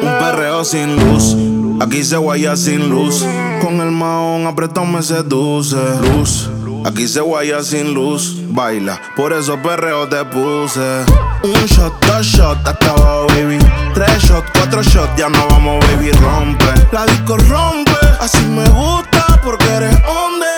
Un perreo sin luz. Aquí se guaya sin luz. Con el maón apretado me seduce. Luz. Aquí se guaya sin luz. Baila, por eso perreo te puse. Un shot, dos shots, hasta abajo, baby. Tres shots, cuatro shots, ya no vamos, baby. Rompe. La disco rompe. Así me gusta porque eres hombre.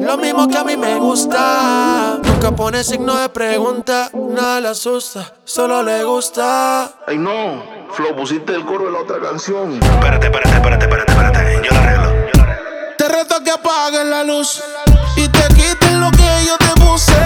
lo mismo que a mí me gusta. Nunca pone signo de pregunta, nada le asusta, solo le gusta. Ay no, Flo, pusiste el coro de la otra canción. Espérate, espérate, espérate, espérate, espérate. Yo la arreglo. Yo la arreglo. Te reto que apagues la luz y te quites lo que yo te puse.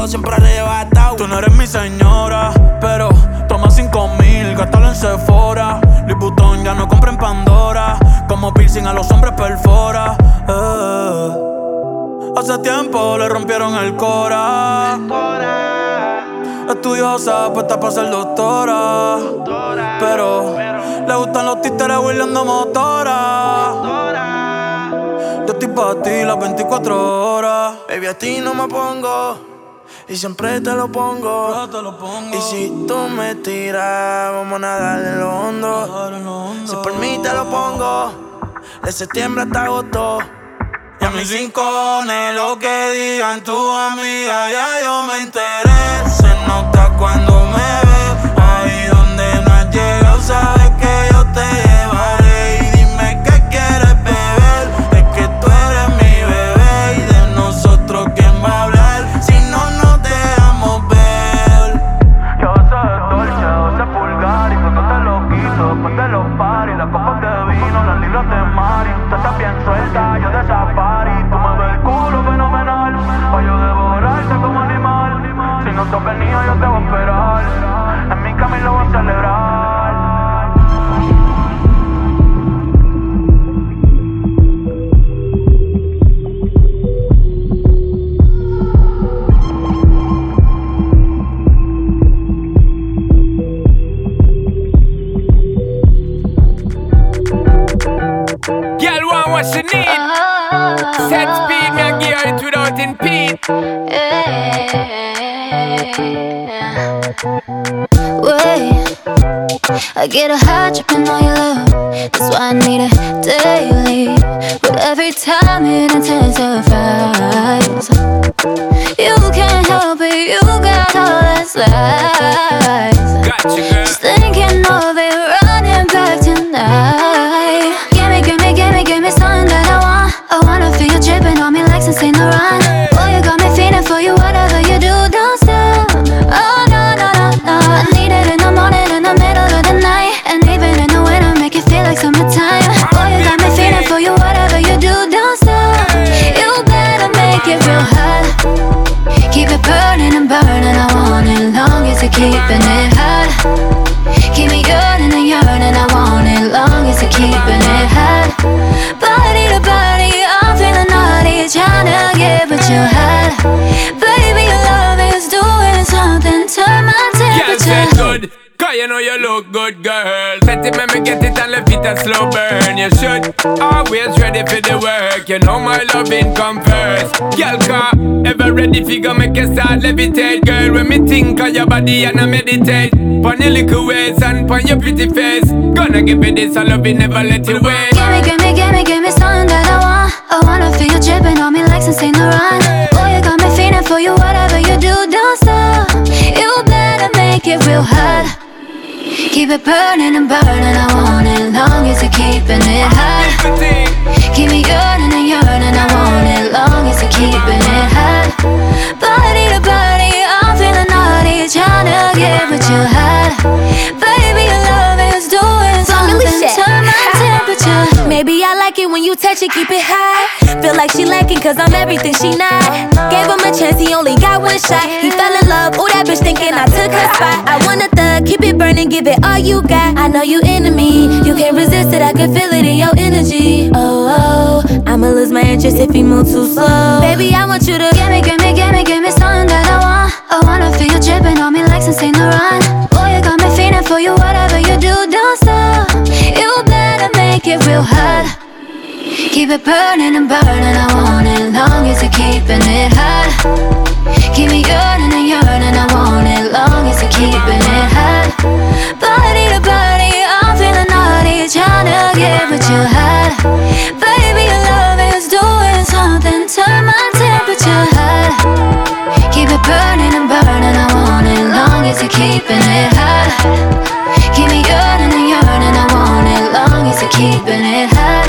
Contigo siempre arrebatado. Tú no eres mi señora, pero toma cinco mil, gástalo en Sephora. Louis como piercing a los hombres perfora. Eh. Hace tiempo le rompieron el cora. Estudiosa, puesta para ser doctora. Pero le gustan los títeres huirleando motora. Yo estoy para ti las 24 horas. Baby, a ti no me pongo. Y siempre te lo pongo. Y si tú me tiras, vamos a nadar en lo hondo. Si por mí te lo pongo. De septiembre hasta agosto. Y a mis rincones, lo que digan tu amiga, ya yo me enteré. Se nota cuando me I get a high tripping on your love. That's why I need it daily. But every time it intensifies, you can't help it. You got all that's lies. Got you, girl. Just thinking of it, running back tonight. Gimme, gimme, gimme, gimme something that I want. I wanna feel you dripping on me like some Saint Laurent. Keeping it hot. Keep me yearning and yearning. I want it long as you're keeping it hot. Body to body, I'm feeling naughty, tryna get but you hot. Baby, your love is doing something. Turn my Girl, temperature. good. Cause you know you look good, girl. Set it, make me get it and it a slow burn. You should always ready for the work. You know my loving come first. Girl, car ever ready figure make you start levitate, girl. When me think of your body and I meditate, pon your little waist and pon your pretty face. Gonna give you this, I love you, never let it wait. Gimme, gimme, gimme, gimme something that I want. I wanna feel you dripping on me like some Saint Laurent. Boy, you got me feeling for you, whatever you do, don't stop. You better make it real hot. Keep it burning and burning. I want it long as you're keeping it hot. Keep me yearning and yearning. I want it long as you're keeping it hot. Body to body, I'm feeling naughty, tryna get with you hot. Baby, your love is doing something. Turn my temperature. Maybe I like it when you touch it, keep it high. Feel like she lacking cause I'm everything she not. Gave him a chance, he only got one shot. He fell in love, ooh, that bitch thinking I took her spot. I want a thug, keep it burning, give it all you got. I know you into me, you can't resist it, I can feel it in your energy. Oh, oh, I'ma lose my interest if he move too slow. Baby, I want you to Gimme, gimme, gimme, gimme something that I want. I wanna feel you dripping on me like some Saint Laurent. Boy, you got me feeling for you, whatever you do, don't stop. You better make it real hot. Keep it burning and burning. I want it long as you're keeping it hot. Keep me yearning and yearning. I want it long as you're keeping it hot. Body to body, I'm feeling naughty, tryna get with you hot. Baby, your love is doing something. Turn my temperature hot. Keep it burning and burning. I want it long as you're keeping it hot. Keep me yearning and yearning. I want it long as you're keeping it hot.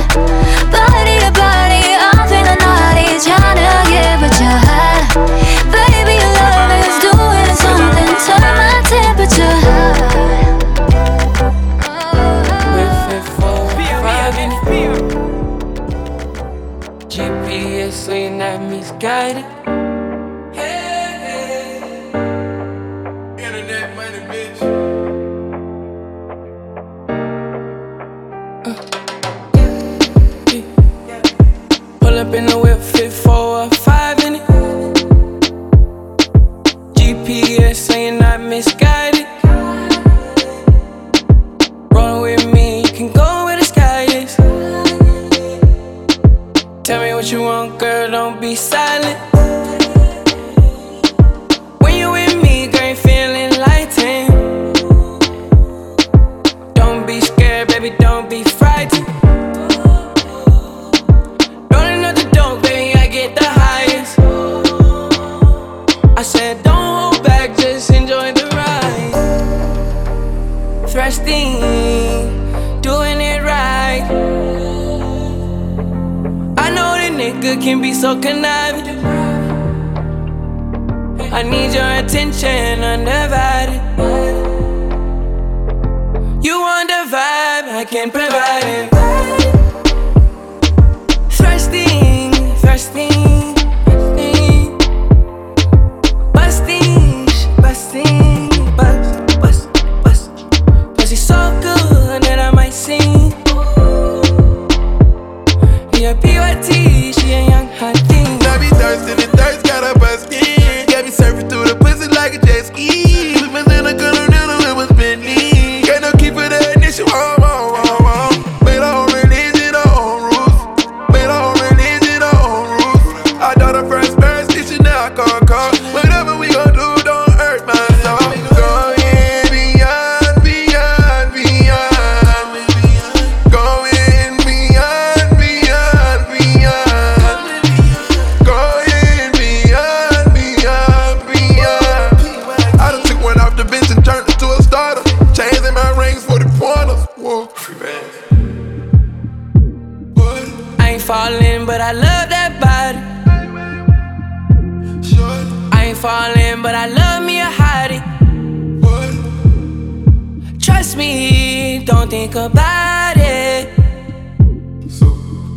Don't think about it.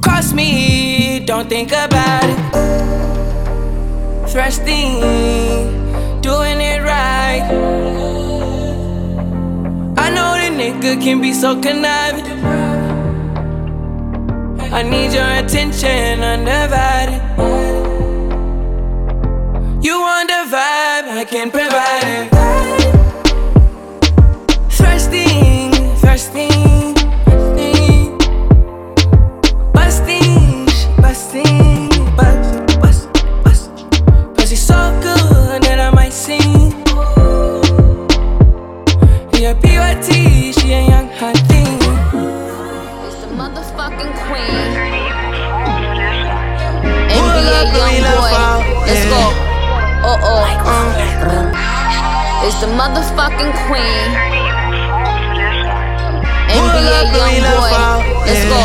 Cross me, don't think about it. Thrusting, doing it right. I know the nigga can be so conniving. I need your attention undivided. You want the vibe, I can provide it. PYT, she a young hot thing. It's the motherfucking queen. NBA young boy. Let's go. Oh oh. It's the motherfucking queen. NBA young boy. Let's go.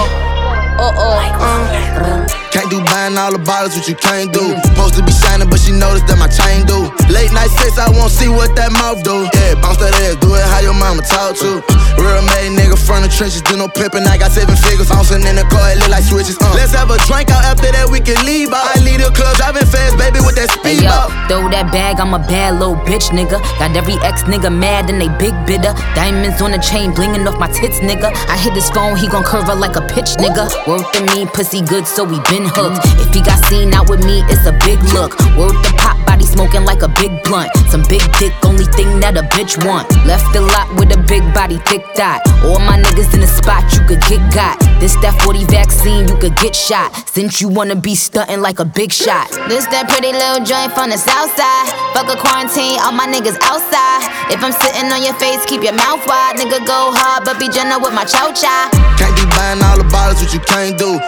Oh oh. Can't do buying all the bottles, what you can't do. Supposed to be shining, but she noticed that my chain do. Late night sex, I won't see what that mouth do. Yeah, bounce that ass, do it how your mama talk to. Real made nigga from the trenches, do no pimping. I got seven figures, bouncing in the car, it look like switches. Uh. Let's have a drink out after that, we can leave out. I leave the club, driving fast, baby, with that Hey speed yo, out. throw that bag, I'm a bad little bitch, nigga. Got every ex nigga mad and they big bidder. Diamonds on the chain, blinging off my tits, nigga. I hit this phone, he gon' curve her like a pitch, nigga. Worth me, pussy good, so we been hooked. If he got seen out with me, it's a big look. Worth the pop, body smoking like a big blunt. Some big dick, only thing that a bitch want. Left the lot with a big body, thick dot. All my niggas in the spot, you could get got. This that 40 vaccine, you could get shot. Since you wanna be stunting like a big shot. This that pretty little joint from the south side. Fuck a quarantine, all my niggas outside. If I'm sitting on your face, keep your mouth wide. Nigga go hard, but be gentle with my chow chow. Can't be buying all the bottles, what you can't do.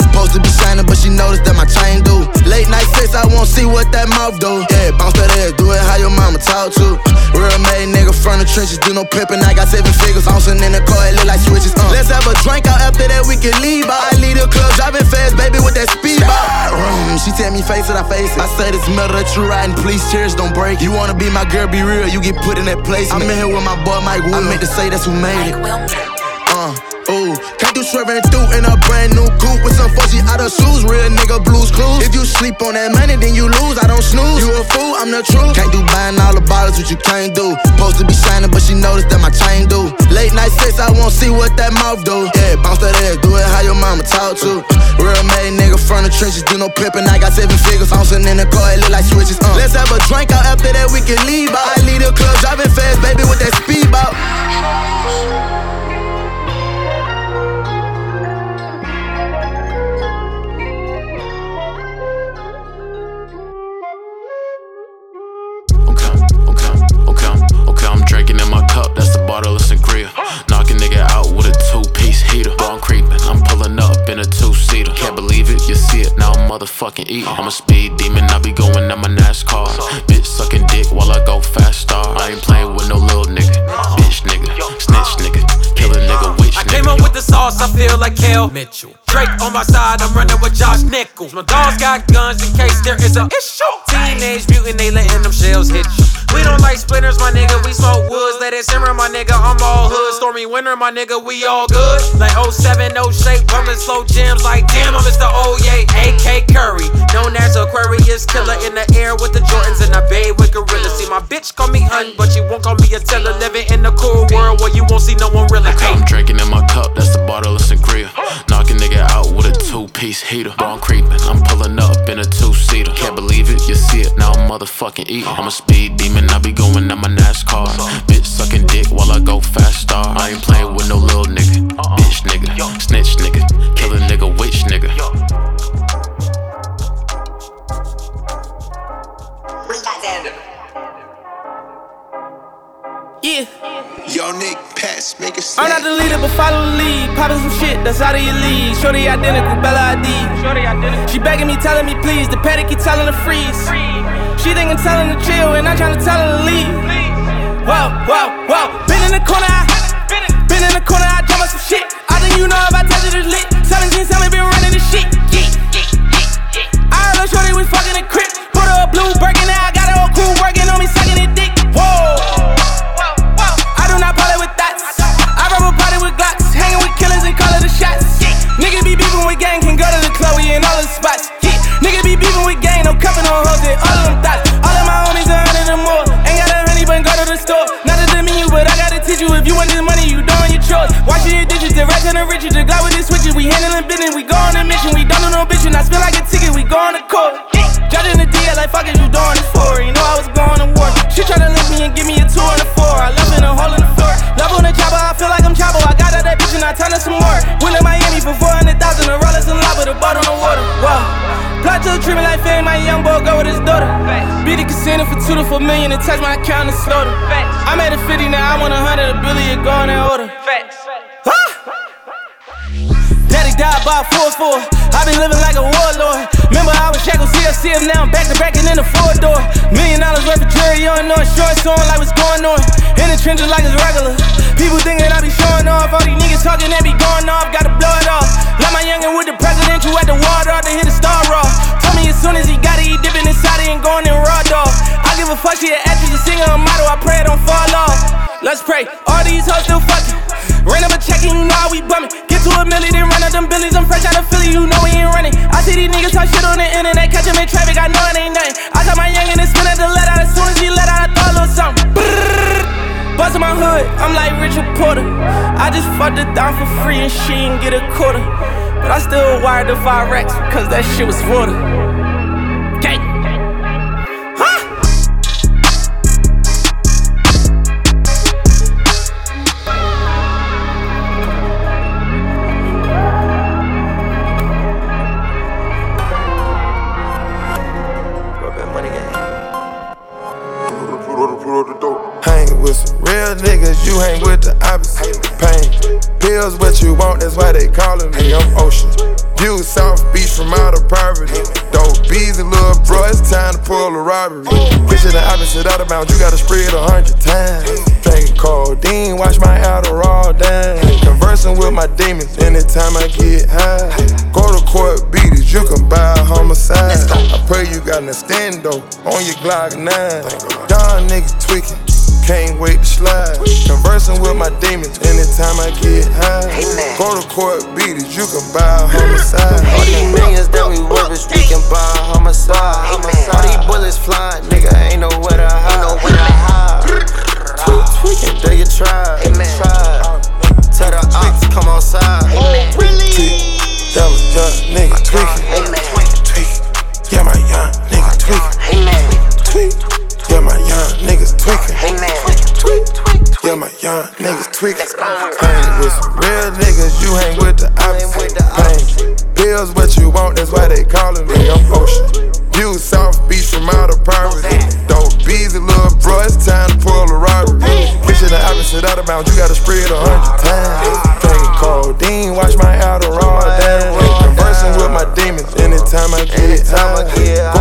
Won't see what that mouth do. Yeah, bounce that ass, do it how your mama talk to. Real made nigga from the trenches, do no pimping. I got seven figures, bouncing in the car, it look like switches. Uh. Let's have a drink out after that, we can leave out. I leave the club, driving fast, baby, with that speed out. Mm, She tell me face it, I face it. I say this metal that you riding, please cheers, don't break. You wanna be my girl, be real, you get put in that place. I'm in here with my boy Mike Will. I meant to say that's who made it. Uh, ooh, can't do swerving through in a brand new coupe with some fuzzy out of shoes. Real nigga blues clues. If you sleep on that money, then you lose. I don't snooze. You a fool, I'm the truth. Can't do buying all the bottles, what you can't do. Supposed to be shining, but she noticed that my chain do. Late night sex, I won't see what that mouth do. Yeah, bounce that ass, do it how your mama talk to. Real made nigga from the trenches, do no pimpin'. I got seven figures, bouncing in the car, it look like switches. Uh. Let's have a drink out after that, we can leave out. I leave the club, driving fast, baby, with that speedboat. drinking Creeping, I'm pulling up in a two seater. Can't believe it, you see it now, motherfucking eating. I'm a speed demon, I be going at my NASCAR. Bitch sucking dick while I go fast star. I ain't playing with no little nigga. Bitch nigga, snitch nigga, kill a nigga, witch nigga. I came up with the sauce, I feel like Kel Mitchell. Drake on my side, I'm running with Josh Nichols. My dogs got guns in case there is a issue. Teenage mutant, they letting them shells hit you. We don't like splinters, my nigga. We smoke woods, let it simmer, my nigga. I'm all hood. Stormy winter, my nigga. We all good. Like 07, no shape, bumping slow gems. Like damn, I'm Mr. Oye, oh AK Curry. Known as Aquarius killer in the air with the Jordans and I bathe with gorillas. See, my bitch call me hun, but she won't call me a teller. Living in the cool world where you won't see no one really come. I'm drinking in my cup, that's the bottle of sangria. Knock a nigga out with a two piece heater. Ball creeping, I'm pulling up in a two seater. Can't believe it, you see it now, I'm motherfucking eating. I'm a speed demon, I be going at my NASCAR. Bitch sucking dick while I go fast star. I ain't playing with no little nigga. Bitch nigga, snitch nigga, kill a nigga, witch nigga. Yeah. Yo, Nick, pass, make a I'm not the leader, but follow the lead. Poppin' some shit that's out of your league. Shorty identical, Bella Hadid. Shorty identical. She begging me, telling me please. The paddock keep telling her freeze. She thinking telling her chill, and I'm trying to tell her to leave. Whoa, whoa, whoa. Been in the corner, I. Been in the corner, I drum up some shit. I think you know if I touch it, it's lit. 17, 7, been running this shit. Yeah, yeah, yeah, yeah. I heard her shorty was fucking a crib. Put her a blue breaking now, I got her whole crew working on me, sucking it dick. The and the riches, with the switches. We handling business, we go on a mission. We don't do no bitching. I spin like a ticket, we go on the court. Judging the DL like fuck is you doing this for? You know I was going to war. She tryna link me and give me a two and a four. I love in a hole in the floor. Love on the chopper, I feel like I'm chopper. I got out that bitch and I turn her some more. Went to Miami for 400,000, a rollers and lava, the boat on the water. Wow. Plot to treat me like fame, my young boy go with his daughter. Beat the casino for two to four million and touch my account and slaughter. I'm at a 50 now, I want a hundred, a billion, go in that order. Daddy died by 4-4. I been living like a warlord. Remember I was shackled CFCF, now I'm back to back and in the four door. Million dollars worth of jewelry on, no shorts on, like what's going on. In the trenches like it's regular. People thinking I be showing off. All these niggas talking, they be going off. Gotta blow it off. Like my youngin' with the president, who at the water to hit a star raw. Told me as soon as he got it, he dipping inside it and going in raw dog. I give a fuck, she an actress, a singer, a model. I pray it don't fall off. Let's pray. All these hoes still fucking. Ran up a check and you know how we bumming. Get to a million, then run up them billies. I'm fresh out of Philly, you know we ain't running. I see these niggas talk shit on the internet, catch them in traffic, I know it ain't nothing. I tell my youngin' to spin at the let out as soon as he let out, I throw a little something. Bust my hood, I'm like Richard Porter. I just fucked her down for free and she ain't get a quarter. But I still wired the five racks, cause that shit was water. Pain. Pills what you want, that's why they calling me. I'm ocean. View South Beach from out of poverty. Dope bees and little bro, it's time to pull a robbery. Picture the opposite out of bounds, you gotta spread a hundred times. Drinking codeine, watch my Adderall down. Conversing with my demons anytime I get high. Go to court, beat it, you can buy a homicide. I pray you got an extendo on your Glock 9. Young niggas tweaking. Can't wait to slide. Conversing with my demons anytime I get high. Go to court, beat it, you can buy a homicide. All these millions that we worth is we can buy a homicide. All these bullets flying, nigga, ain't nowhere to hide. Nowhere to hide. Tweaking, they get tried. Tried. Tell the ops, come outside. Really? That was young nigga tweaking. Tweaking. Yeah, my young nigga tweaking. Tweak. Yeah, my young niggas tweaking. Hey man, tweak, tweak, tweak. Yeah, my young niggas tweaking. Hang with some real niggas, you hang with the opposite. Hang bills, what you want, that's why they calling me. I'm ocean. You South Beach from out of poverty. Don't be the little bro, it's time to pull a robbery. Bitch the opposite out of bounds, you gotta spread a hundred times. Take codeine, watch my Adderall down. Conversing with my demons anytime I get it. Time I get it.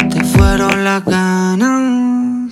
fueron las ganas.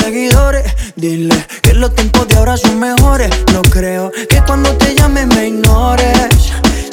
Seguidores. Dile que los tiempos de ahora son mejores. No creo que cuando te llame me ignores.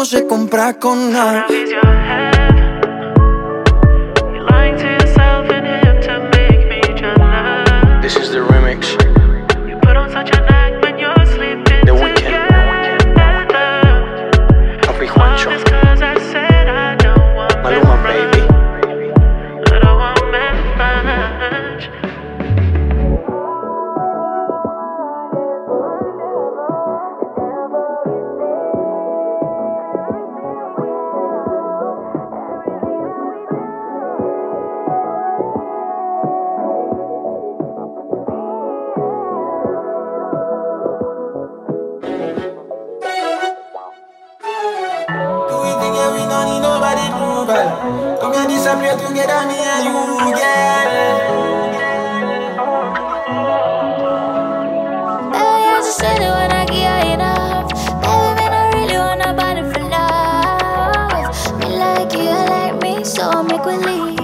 No se compra con nada. Here, disappear together, me and you, girl. I just said it when enough. Baby, man, I really want nobody for love. Me like you, you like me, so make we leave.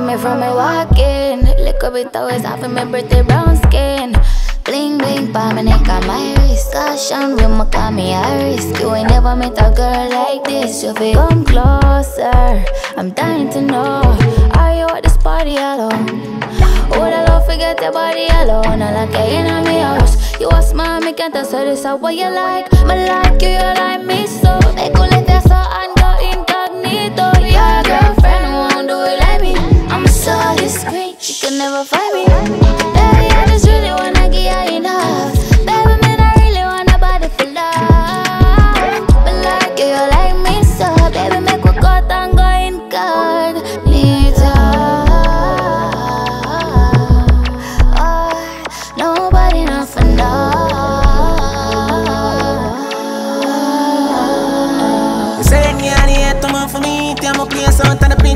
Me from me walking. Lick up it always off of my birthday brown skin. Bling bling pa my neck and my wrist. Caution with my. You ain't never met a girl like this. You feel come closer. I'm dying to know. Are you at this party alone? Would I love forget your body alone? I like you in my house. You are smart, me can't answer this. How what you like? Me like you, you like me so. Make cool let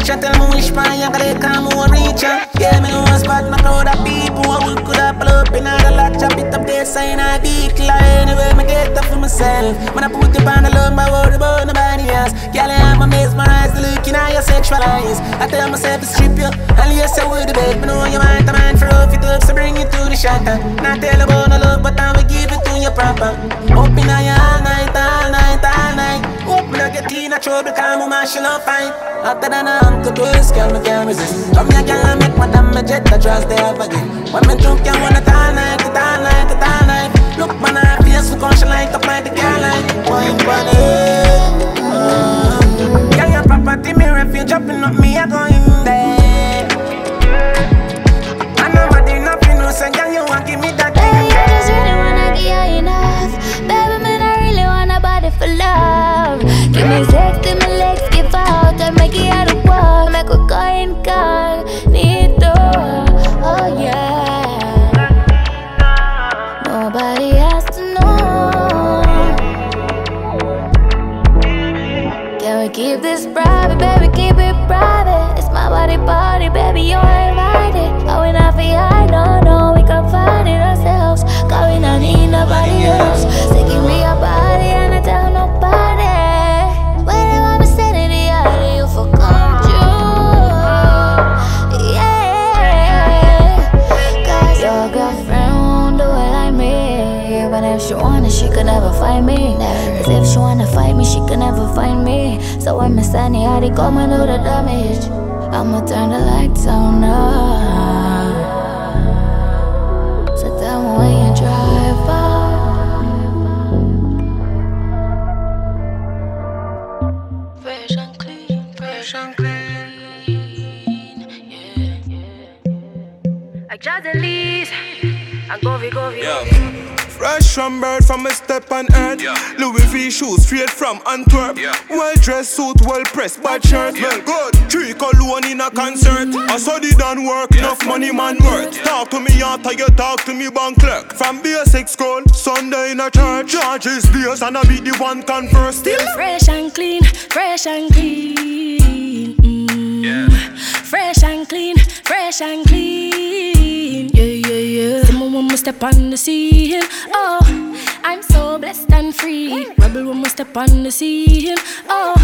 picture, tell me which man you gotta come more ya. Yeah, me know a spot, my crowd of people, who could have pull up in all lot, chop it up there, saying I like anyway, me get up for myself. When I put it on the love, my word about nobody else. Girl, I'm mesmerized, looking at your sexual eyes. I tell myself to strip you, and yes, I would bed. Me know you want a man for rough it up, so bring it to the shelter. Not tell about no love, but I will give it to you proper. Up in you all night, all night, all night. Me not get in a trouble, cause me mashing up fine. Hotter than a ham to twist, girl, me can't resist. Come here, I make my damn jet, I trust they have again. When me drunk, want it all night, it all night, it all night. Look, man, I feel so conscious, like up like the girl, like for it. Girl, your property, me refuge, jumping up me, I go baby. You're invited. Oh, we not for I don't know. We can find it ourselves. Cause we don't need nobody else. Give me your body and I tell nobody. Whenever I'm standing the alley, you for true. Yeah. Cause your girlfriend won't do it like me. Even if she wanted, she could never find me. Cause if she wanna fight me, she could never find me. So me standing out, they come and do the damage. I'ma turn the lights on now. So tell when you drive by. Fresh and clean, fresh and clean. Yeah, yeah. Like Jazzy and Govy Govy. Yeah. Fresh from bird from a step on earth. Yeah. Louis V shoes straight from Antwerp. Yeah. Well dressed suit, well pressed, bad shirt. Yeah. Well good. Three cologne in a concert. I saw the done work, enough money man worth. Talk to me after you talk to me bank clerk. From basic school, Sunday in a church. Charges days and I be the one converse still. Fresh and clean, fresh and clean. Mm. Yeah. Fresh and clean, fresh and clean. Yeah, yeah, yeah. The moment we step on the scene, oh, I'm so blessed and free. Rebel when we step on the scene, oh,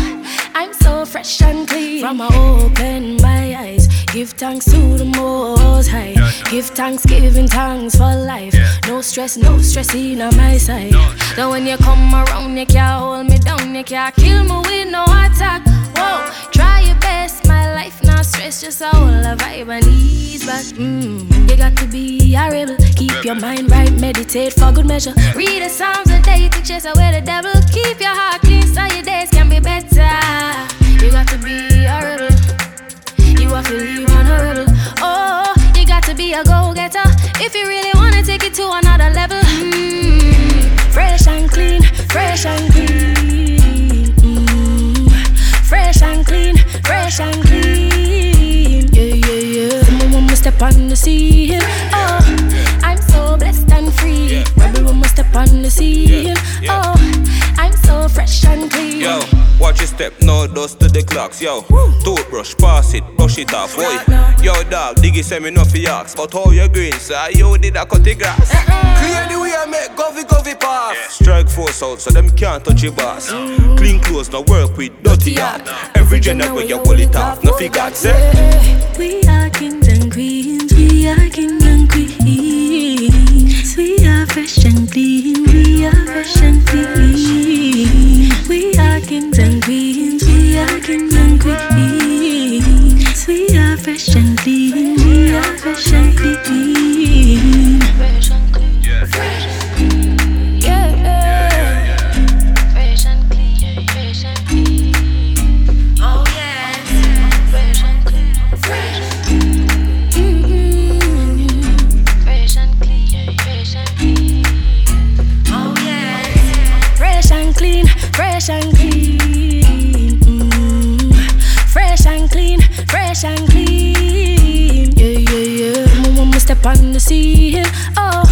I'm so fresh and clean. From I open my eyes, give thanks to the Most High. Give thanks, giving thanks for life. No stress, no stress in on my side. Then when you come around, you can't hold me down, you can't kill me with no attack. Whoa, try stress, a whole a vibe and ease back. Mm, you got to be a rebel, keep your mind right, meditate for good measure. Read the Psalms a day to chase away the devil. Keep your heart clean so your days can be better. You got to be a rebel, you have to leave on a rebel. Oh, you got to be a go-getter if you really wanna take it to another level. Mm, fresh and clean, fresh and clean. Mm, fresh and clean, fresh and clean. On the scene, oh, I'm so blessed and free. When we step on the scene, oh, I'm so fresh and clean. Yo, watch your step, no dust to the clocks, yo. Toothbrush, pass it, brush it off, boy. Yo, dog, diggy send me no fi ask. But how you green, sir? You did I cut the grass? Uh-uh. Clear the way I make govy govy pass. Strike force out so them can't touch your boss. Mm-hmm. Clean clothes, no work with dirty heart. Every gender where you pull it off, no fi God say. We are kings and queens, we are kings and queens. We are fresh and clean, we are fresh and clean. We are kings and queens, we are kings and queens. We are fresh and clean, we are fresh and clean. Fresh and clean, fresh fresh and clean. Mm. Fresh and clean, fresh and clean. Yeah, yeah, yeah. Moment we step on the scene, oh,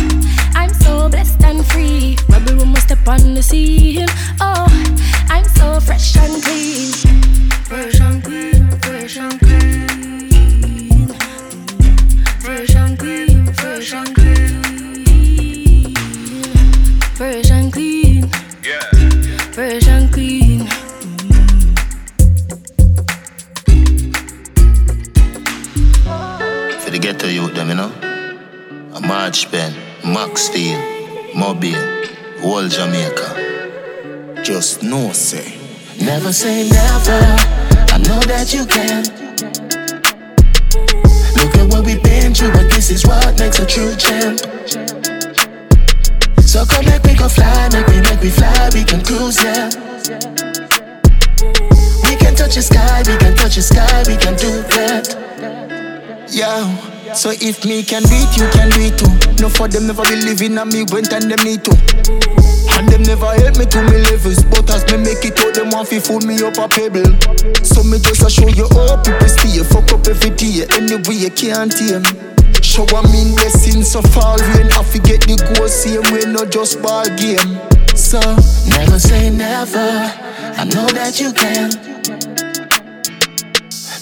I'm so blessed and free. Rebel we step on the scene, oh, I'm so fresh and clean. Fresh and clean, Jamaica. Just no say. Never say never. I know that you can. Look at what we've been through, but this is what makes a true champ. So come make me go fly, make me make me fly, we can cruise, yeah. We can touch the sky, we can touch the sky, we can do that. Yo. So if me can do it, you can do it too. No for them never believe in me when time them need to. And them never help me to me levels. But as me make it out, them want fi fool me up a pebble. So me just a show you how people stay. Fuck up every day, anyway you can't tame. Show I mean blessings so fall rain. I forget the goal, same way, not just ball game. So Never say never. I know that you can.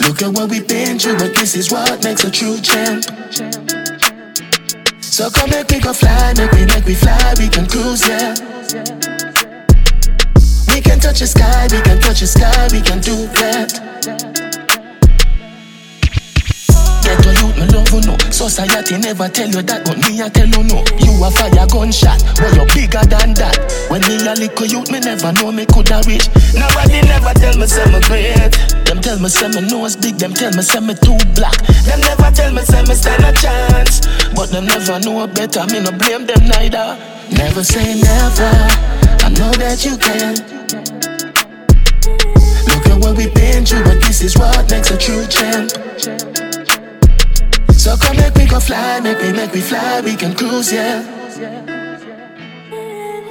Look at what we've been through, but this is what makes a true champ. So come make we go fly, make we make we fly, we can cruise, yeah. We can touch the sky, we can touch the sky, we can do that. Me love you know. Society never tell you that, but me I tell you no. You a fire gunshot, but you bigger than that. When me a little youth, me never know me coulda reach. Nobody never tell me say me great. Them tell me say me nose big, them tell me say me too black. Them never tell me say me stand a chance, but them never know better. Me no blame them neither. Never say never. I know that you can. Look at what we've been through, but this is what makes a true champ. So come make we go fly, make me make we fly, we can cruise, yeah.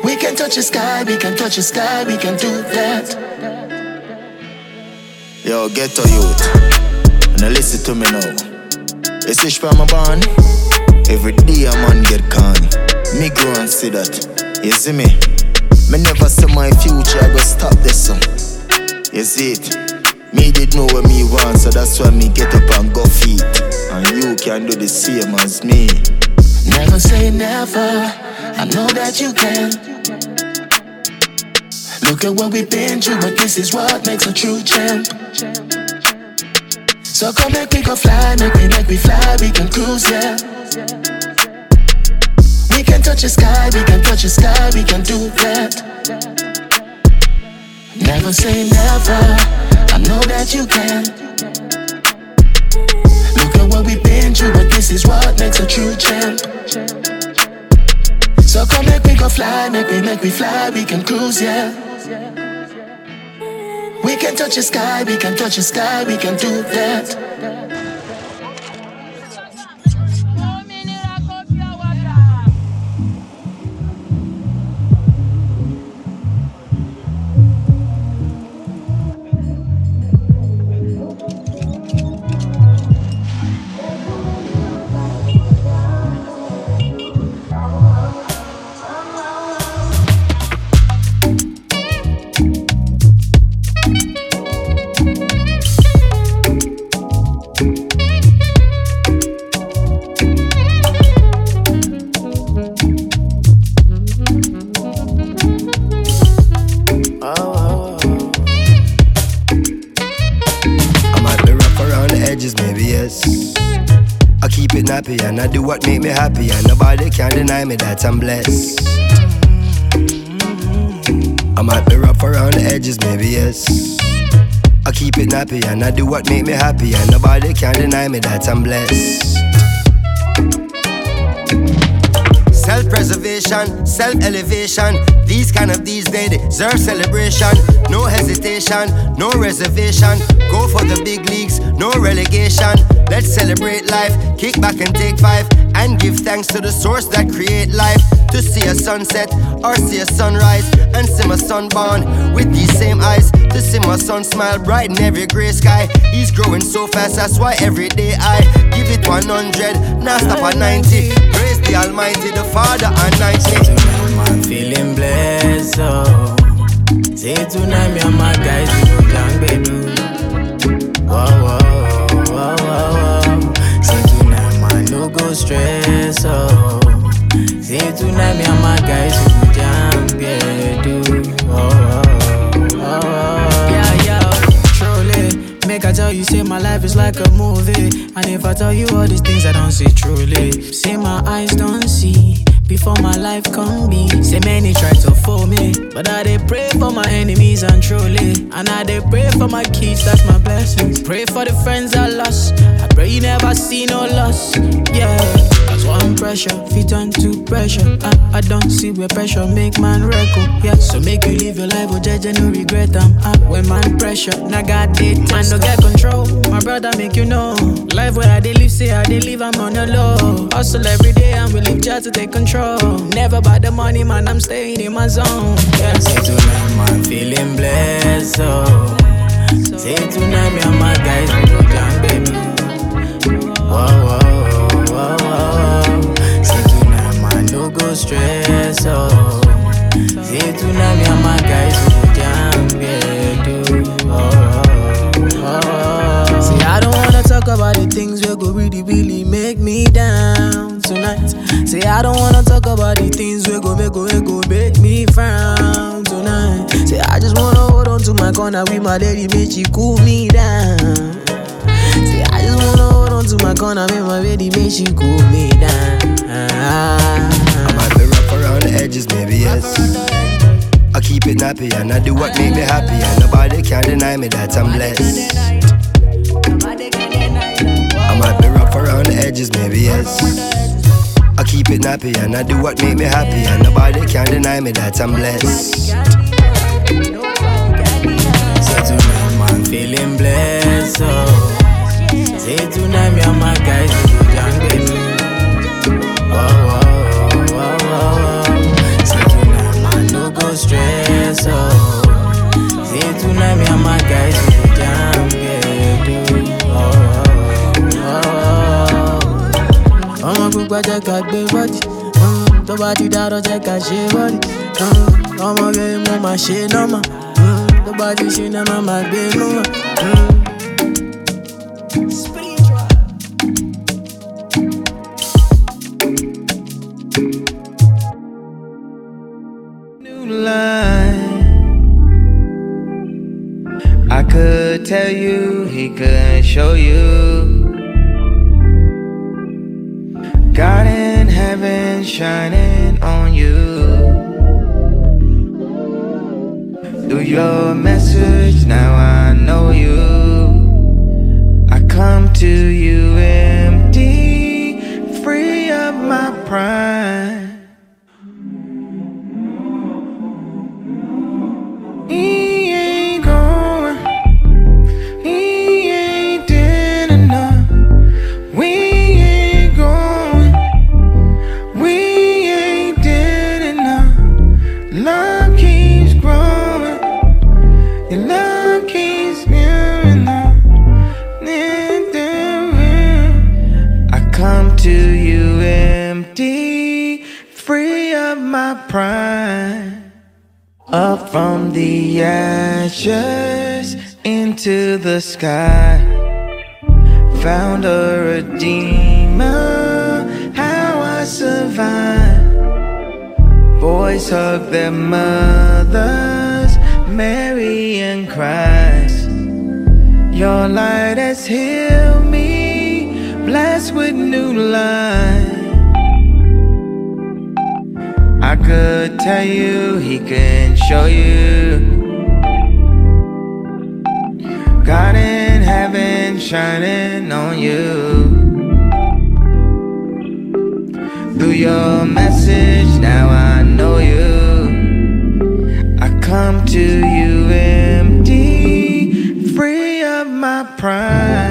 We can touch the sky, we can touch the sky, we can do that. Yo, get ghetto youth. Now listen to me now. You see from my born? Every day a man get con. Me grow and see that. You see me? Me never see my future, I go stop this song. You see it? Me did know what me want, so that's why me get up and go feet. And you can do the same as me. Never say never, I know that you can. Look at what we've been through, but this is what makes a true champ. So come make we go fly, make me make we fly, we can cruise, yeah. We can touch the sky, we can touch the sky, we can do that. Never say never, I know that you can. Look at what we've been through, but this is what makes a true champ. So come make me go fly, make me make me fly, we can cruise, yeah. We can touch the sky, we can touch the sky, we can do that. Nappy and I do what make me happy, and nobody can deny me that I'm blessed. I might be rough around the edges, maybe yes. I keep it nappy and I do what make me happy, and nobody can deny me that I'm blessed. Self preservation, self elevation. These kind of these days deserve celebration. No hesitation, no reservation. Go for the big leagues, no relegation. Let's celebrate life, kick back and take five. And give thanks to the source that create life. To see a sunset or see a sunrise. And see my son born with these same eyes. To see my son smile bright in every gray sky. He's growing so fast, that's why every day I give it 100, now stop at 90. Praise the Almighty, the Father and 90. Feeling blessed, oh. Say tonight, me and my guys, we go jang bedu. Whoa, whoa, whoa, whoa, whoa. Say tonight, man, no go stress, oh. Say tonight, me and my guys, we go. Oh, oh, oh, oh. Yeah, yeah, truly. Make I tell you, say my life is like a movie. And if I tell you all these things, I don't see truly. Say my eyes don't see. Before my life come be, say many try to fool me, but I dey pray for my enemies and truly, and I dey pray for my kids, that's my blessings. Pray for the friends I lost, I pray you never see no loss, yeah. One pressure, fit on to pressure. I, I don't see where pressure make man record, oh, yeah. So make you live your life, oh JJ, no regret. I'm up when man pressure, now God did man no get control. My brother make you know, life where I dey live, say I dey live, I'm on the low. Hustle every day, and we live just to take control. Never by the money, man, I'm staying in my zone. Yeah, say tonight, man, feeling blessed. Oh. Say tonight, me and my guys, we go jam, baby. Whoa, whoa, no stress. Oh. Say me and my guys, go jam, baby. Oh, oh, oh. See, I don't wanna talk about the things that go really, really make me down. Tonight. Say I don't wanna talk about the things that go make go go make me frown tonight. Say I just wanna hold on to my corner with my lady, make she cool me down. See, I just wanna hold on to my corner with my lady, make she cool me down. Ah. Edges, maybe yes. I keep it nappy and I do what make me happy, and nobody can deny me that I'm blessed. I might be rough around the edges, maybe yes. I keep it nappy and I do what make me happy, and nobody can deny me that I'm blessed. Say tonight I'm feeling blessed, oh. Say tonight me and my guys we jam baby. Oh, oh. Say tonight me and my guys we jam baby. Oh, oh, oh. Ọmọ pupa jẹ́ ká gbé bọ́dì. Tó bá ti dárọ̀ jẹ́ ká ṣe bọ́dì. Ọmọ rẹ̀ mo máa ṣe nọ́mà. Tó bá ti ṣe náà máa gbé nọ́mà. Through your message, now I know you. I come to you empty, free of my pride. Ashes into the sky. Found a redeemer, how I survived. Boys hug their mothers, Mary and Christ. Your light has healed me, blessed with new life. I could tell you, he can show you. God in heaven shining on you. Through your message, now I know you. I come to you empty, free of my pride.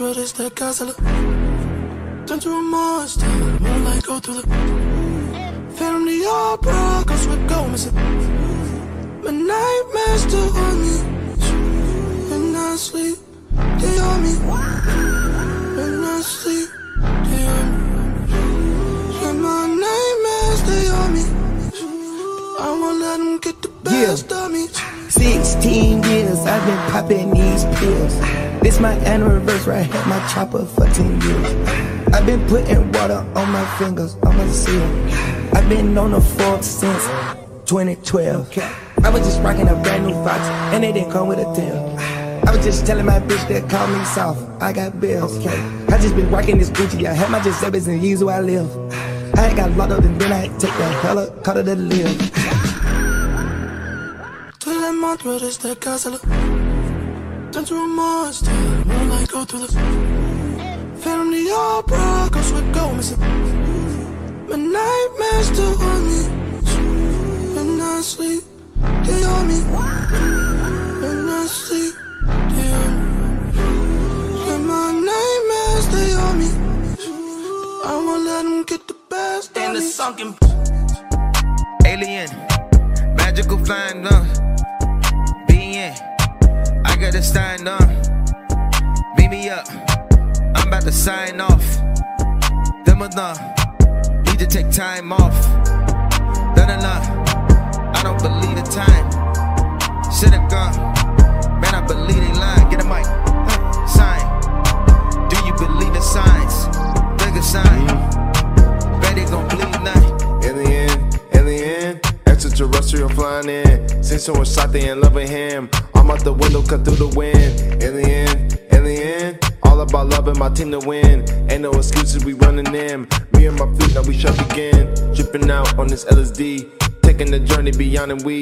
Tous les montres de casa Turn to a monster, moonlight go through the Phantom the opera, cause we're going missing My nightmares still on me When I sleep, they on me. When I sleep, they on me. Yeah, my nightmares, they on me. I won't let them get the best of me. 16 years I've been popping these pills. This my anniversary, I had my chopper for 10 years. I've been putting water on my fingers, I'ma seal. I've been on the fork since 2012. I was just rocking a brand new Fox, and it didn't come with a tail. I was just telling my bitch that call me soft, I got bills. I just been rocking this Gucci, I had my Giuseppe's and years where I live. I ain't got locked up and then I take the helicopter to live. Tous les montres de casa Turn to a monster, moonlight go through the Phantom the the opera, cause we go missing. My nightmares still on me. When I sleep, they on me. When I sleep, they on me. And my nightmares, they on me. I won't let them get the best In of the sunken alien, magical flying uh, being. I got to stand up, beat me up. I'm about to sign off. Them enough, need to take time off. Done enough, I don't believe the time. Shit have gone, man. I believe they lying. Get a mic, huh, sign. Do you believe in signs? Bigger sign. Mm-hmm. Bet they gon' believe nothing. Alien, alien, extraterrestrial flying in. See someone shot, they in love with him. Out the window, cut through the wind. Alien, alien, all about loving my team to win. Ain't no excuses, we running in. Me and my feet, now we shall begin. Dripping out on this LSD. Taking the journey beyond and we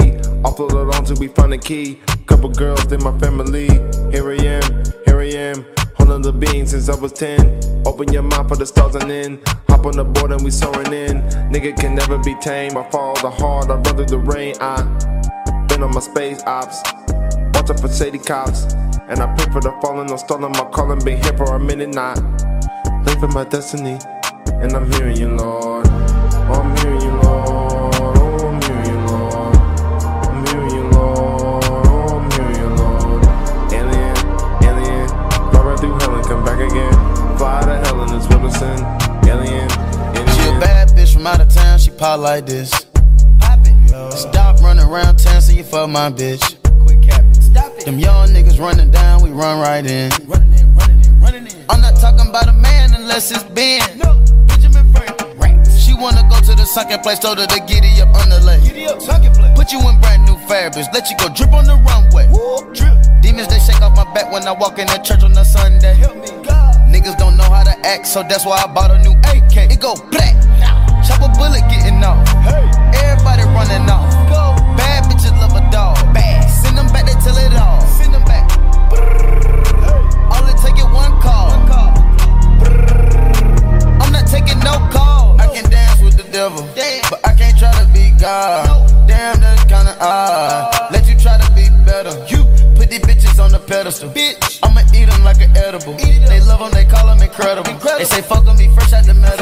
offload it on till we find the key. Couple girls, they my family. Here I am, here I am. Holding the being since I was 10. Open your mind for the stars and then hop on the board and we soaring in. Nigga can never be tame. I follow the hard, I run through the rain. I been on my space ops. For shady cops. And I pray for the fallen, I'm stolen my calling. Been here for a minute, not living my destiny. And I'm hearing you, Lord. Oh, I'm hearing you, Lord. Oh, I'm hearing you, Lord. I'm hearing you, Lord. Oh, I'm hearing you, Lord. Alien, alien, fly right through hell and come back again. Fly to hell in this Wilson. Alien, alien. She a bad bitch from out of town, she pop like this. Stop running around town so you fuck my bitch. Them young niggas running down, we run right in. I'm not talking about a man unless it's Ben. Nope, Benjamin Franklin. She wanna go to the sunken place, told her to giddy up on the lake. Put you in brand new fabrics, let you go drip on the runway. Demons they shake off my back when I walk in the church on a Sunday. Help me, God. Niggas don't know how to act, so that's why I bought a new AK. It go black, chop a bullet getting off. Everybody running off. Bad back, it all. Send them back. It take is one call. I'm not taking no call. I can dance with the devil, but I can't try to be God. Damn, that's kinda odd. Let you try to be better. You put these bitches on the pedestal. Bitch, I'ma eat them like an edible. They love them, they call them incredible. They say fuck on me fresh out the medical.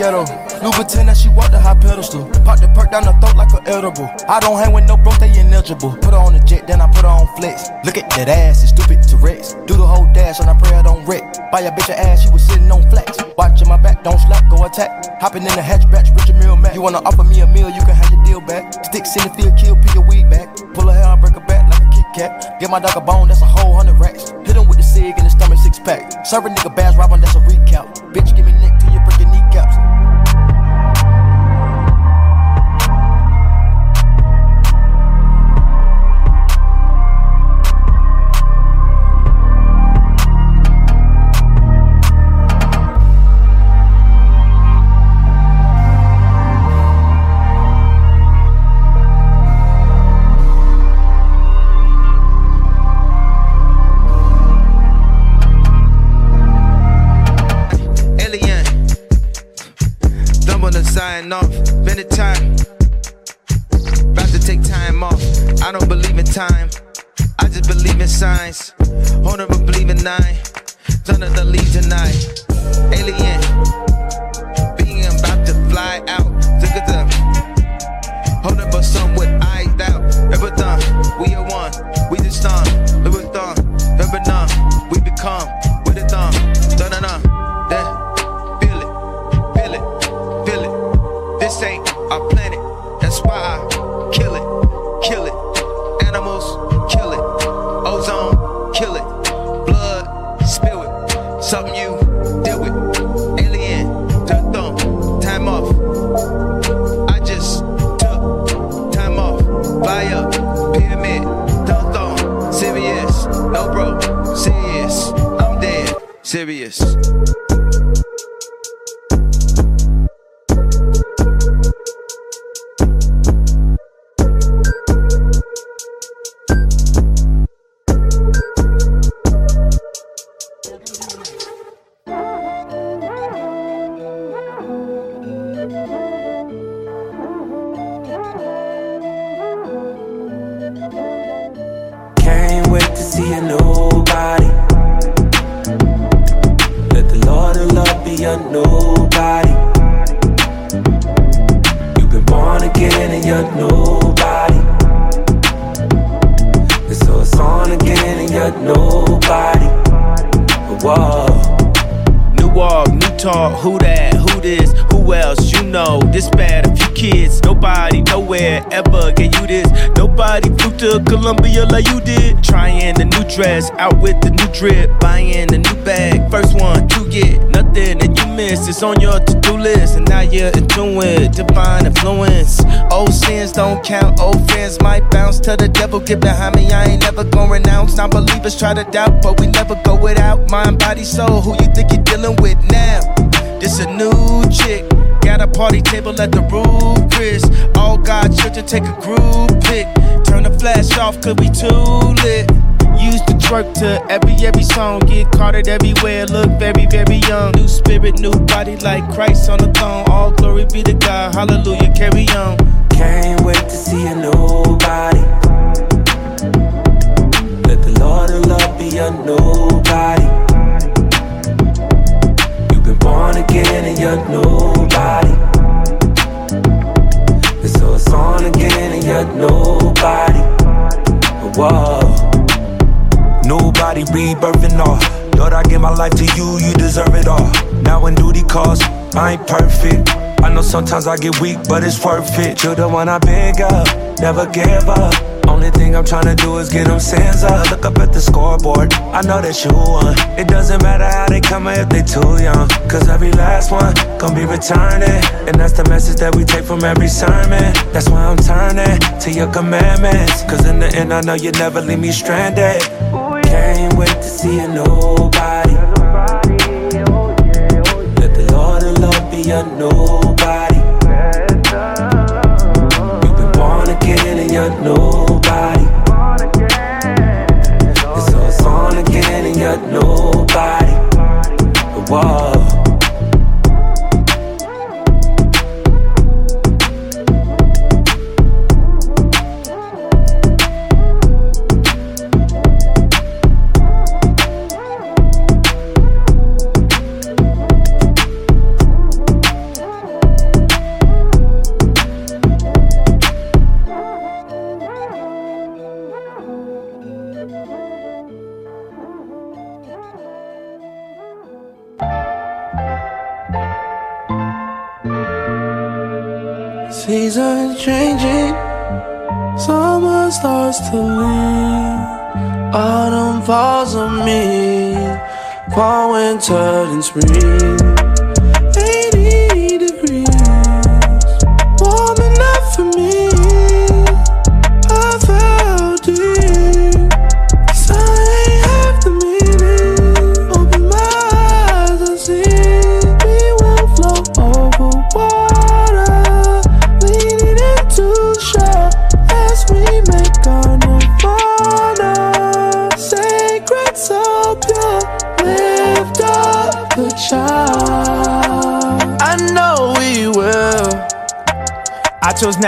Ghetto. Louboutin that she walk the high pedestal. Pop the perk down the throat like a edible. I don't hang with no broke, they ineligible. Put her on the jet, then I put her on flex. Look at that ass, it's stupid to Rex. Do the whole dash and I pray I don't wreck. Buy a bitch a ass, she was sitting on flex. Watching my back, don't slack, go attack. Hopping in the hatchback, Richard Mille Mac. You wanna offer me a meal, you can have your deal back. Sticks in the field, kill, peel your wig back. Pull her hair, I break her back like a Kit Kat. Get my dog a bone, that's a whole hundred racks. Hit him with the cig in the stomach six pack. Serve a nigga bass robbing, that's a recap. Bitch, give me believe drip, buying the new bag, first one to get, nothing that you miss, it's on your to-do list, and now you're in tune with divine influence, old sins don't count, old friends might bounce to the devil, get behind me, I ain't never gonna renounce, non-believers try to doubt, but we never go without, mind, body, soul, who you think you're dealing with now? This a new chick. Got a party table at the roof, Chris. All God children take a group pic. Turn the flash off, could be too lit. Used to twerk to every every song, get carded everywhere, look very very young. New spirit, new body like Christ on the throne. All glory be to God, hallelujah, carry on. Can't wait to see a nobody. Let the Lord of love be a nobody. You've been born again and you're nobody. And so it's on again and you're nobody. Whoa. Nobody rebirthing all. Lord, I give my life to you, you deserve it all. Now when duty calls, I ain't perfect. I know sometimes I get weak, but it's worth it. You're the one I big up, never give up. Only thing I'm trying to do is get them sins up. Look up at the scoreboard, I know that you won. It doesn't matter how they come if they too young. Cause every last one gon' be returning. And that's the message that we take from every sermon. That's why I'm turning to your commandments. Cause in the end, I know you never leave me stranded. Can't wait to see a nobody. Let the Lord of love be a nobody. You've been born again and you're nobody. Winter,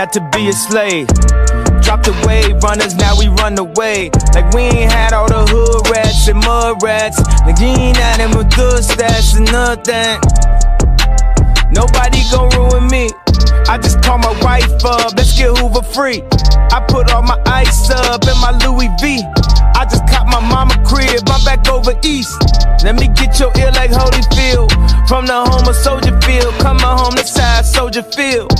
not to be a slave. Dropped wave runners, now we run away. Like we ain't had all the hood rats and mud rats. Like you ain't had them with good stats and nothing. Nobody gon' ruin me. I just call my wife up, let's get Hoover free. I put all my ice up in my Louis V. I just caught my mama crib, I'm back over east. Let me get your ear like Holyfield. From the home of Soldier Field, coming home to side Soldier Field.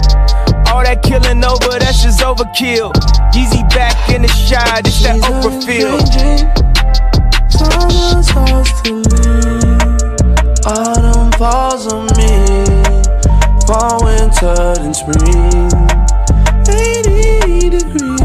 All that killing over, that's just overkill. Yeezy back in the shot, it's that Oprah feel. Summer starts to leave, autumn falls on me, fall, winter, and spring. 80 degrees,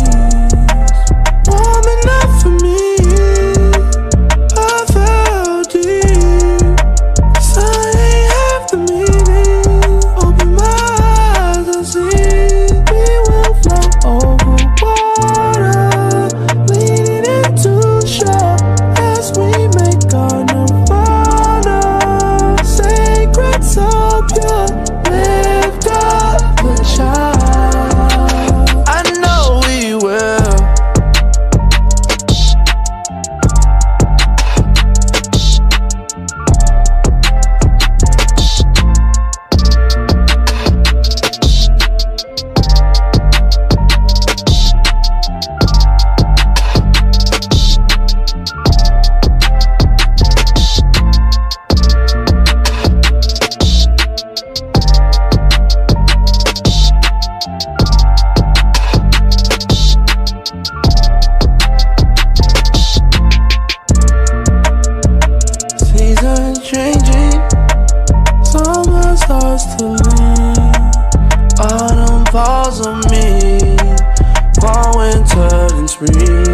because